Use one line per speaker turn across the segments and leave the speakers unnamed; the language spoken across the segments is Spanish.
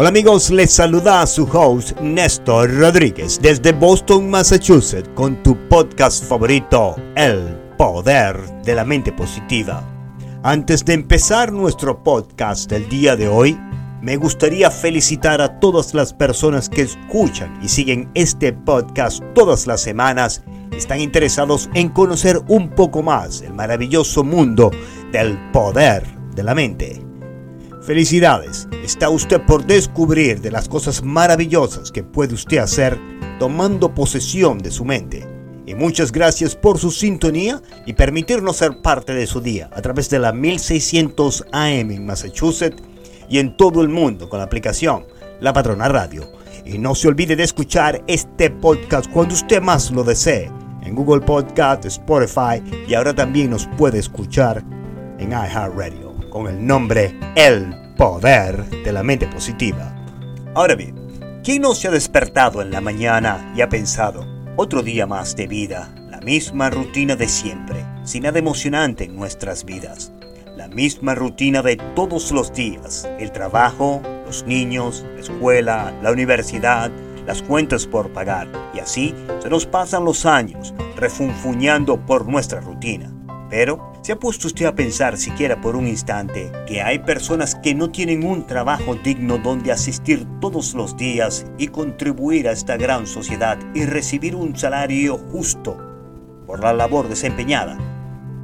Hola amigos, les saluda a su host Néstor Rodríguez desde Boston, Massachusetts con tu podcast favorito, El Poder de la Mente Positiva. Antes de empezar nuestro podcast del día de hoy, me gustaría felicitar a todas las personas que escuchan y siguen este podcast todas las semanas están interesados en conocer un poco más el maravilloso mundo del poder de la mente. Felicidades, está usted por descubrir de las cosas maravillosas que puede usted hacer tomando posesión de su mente. Y muchas gracias por su sintonía y permitirnos ser parte de su día a través de la 1600 AM en Massachusetts y en todo el mundo con la aplicación La Patrona Radio. Y no se olvide de escuchar este podcast cuando usted más lo desee en Google Podcast, Spotify y ahora también nos puede escuchar en iHeartRadio con el nombre El Poder de la Mente Positiva. Ahora bien, ¿quién no se ha despertado en la mañana y ha pensado, otro día más de vida, la misma rutina de siempre, sin nada emocionante en nuestras vidas? La misma rutina de todos los días, el trabajo, los niños, la escuela, la universidad, las cuentas por pagar, y así se nos pasan los años refunfuñando por nuestra rutina. Pero, ¿se ha puesto usted a pensar siquiera por un instante que hay personas que no tienen un trabajo digno donde asistir todos los días y contribuir a esta gran sociedad y recibir un salario justo por la labor desempeñada?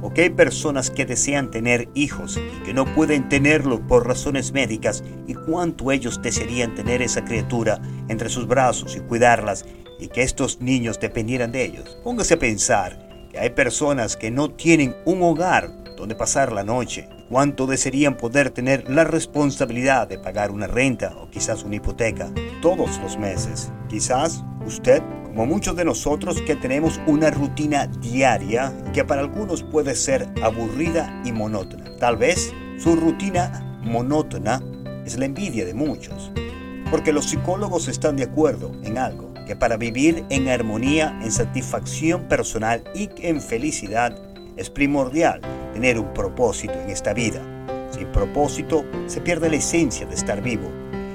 ¿O que hay personas que desean tener hijos y que no pueden tenerlos por razones médicas y cuánto ellos desearían tener esa criatura entre sus brazos y cuidarlas y que estos niños dependieran de ellos? Póngase a pensar hay personas que no tienen un hogar donde pasar la noche. ¿Cuánto desearían poder tener la responsabilidad de pagar una renta o quizás una hipoteca todos los meses? Quizás usted, como muchos de nosotros que tenemos una rutina diaria que para algunos puede ser aburrida y monótona. Tal vez su rutina monótona es la envidia de muchos. Porque los psicólogos están de acuerdo en algo que para vivir en armonía, en satisfacción personal y en felicidad es primordial tener un propósito en esta vida. Sin propósito se pierde la esencia de estar vivo.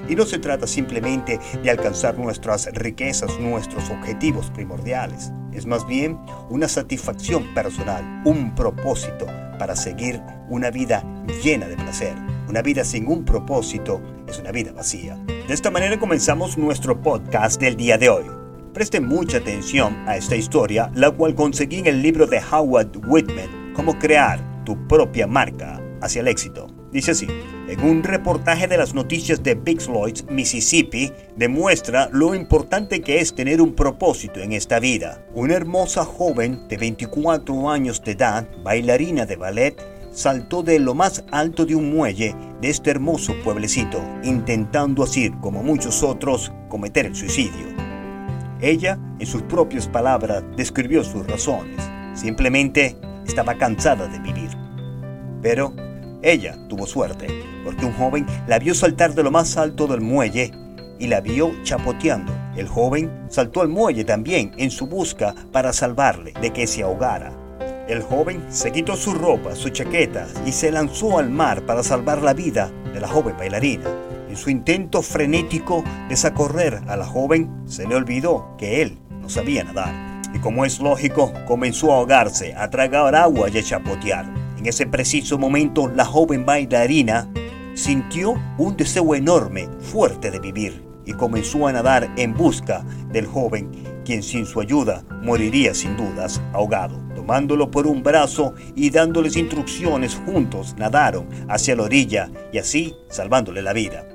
Y no se trata simplemente de alcanzar nuestras riquezas, nuestros objetivos primordiales. Es más bien una satisfacción personal, un propósito para seguir una vida llena de placer. Una vida sin un propósito es una vida vacía. De esta manera comenzamos nuestro podcast del día de hoy. Presten mucha atención a esta historia, la cual conseguí en el libro de Howard Whitman, Cómo crear tu propia marca hacia el éxito. Dice así, en un reportaje de las noticias de Big Mississippi, demuestra lo importante que es tener un propósito en esta vida. Una hermosa joven de 24 años de edad, bailarina de ballet, saltó de lo más alto de un muelle de este hermoso pueblecito, intentando así, como muchos otros, cometer el suicidio. Ella, en sus propias palabras, describió sus razones. Simplemente estaba cansada de vivir. Pero ella tuvo suerte, porque un joven la vio saltar de lo más alto del muelle y la vio chapoteando. El joven saltó al muelle también en su busca para salvarle de que se ahogara. El joven se quitó su ropa, su chaqueta y se lanzó al mar para salvar la vida de la joven bailarina. En su intento frenético de socorrer a la joven, se le olvidó que él no sabía nadar. Y como es lógico, comenzó a ahogarse, a tragar agua y a chapotear. En ese preciso momento, la joven bailarina sintió un deseo enorme, fuerte de vivir, y comenzó a nadar en busca del joven, quien sin su ayuda moriría sin dudas ahogado. Tomándolo por un brazo y dándoles instrucciones juntos, nadaron hacia la orilla y así salvándole la vida.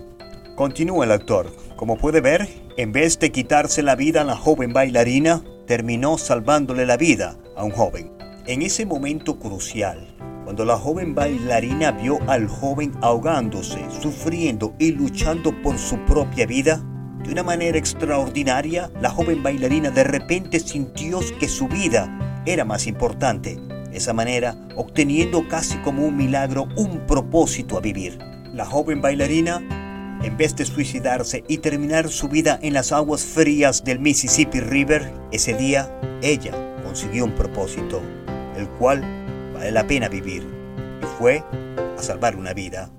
Continúa el actor. Como puede ver, en vez de quitarse la vida a la joven bailarina, terminó salvándole la vida a un joven. En ese momento crucial, cuando la joven bailarina vio al joven ahogándose, sufriendo y luchando por su propia vida, de una manera extraordinaria, la joven bailarina de repente sintió que su vida era más importante. Esa manera, obteniendo casi como un milagro un propósito a vivir. La joven bailarina, en vez de suicidarse y terminar su vida en las aguas frías del Mississippi River, ese día ella consiguió un propósito, el cual vale la pena vivir, y fue a salvar una vida.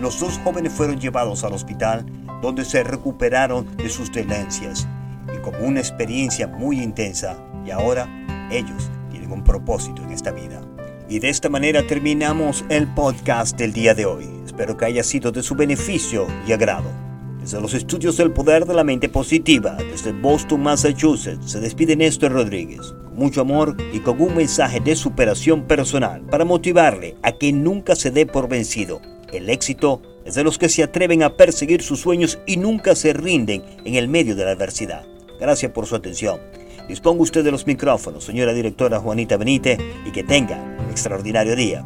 Los dos jóvenes fueron llevados al hospital donde se recuperaron de sus tendencias y como una experiencia muy intensa y ahora ellos tienen un propósito en esta vida. Y de esta manera terminamos el podcast del día de hoy. Espero que haya sido de su beneficio y agrado. Desde los estudios del poder de la mente positiva, desde Boston, Massachusetts, se despide Néstor Rodríguez, con mucho amor y con un mensaje de superación personal para motivarle a que nunca se dé por vencido. El éxito es de los que se atreven a perseguir sus sueños y nunca se rinden en el medio de la adversidad. Gracias por su atención. Disponga usted de los micrófonos, señora directora Juanita Benítez, y que tenga un extraordinario día.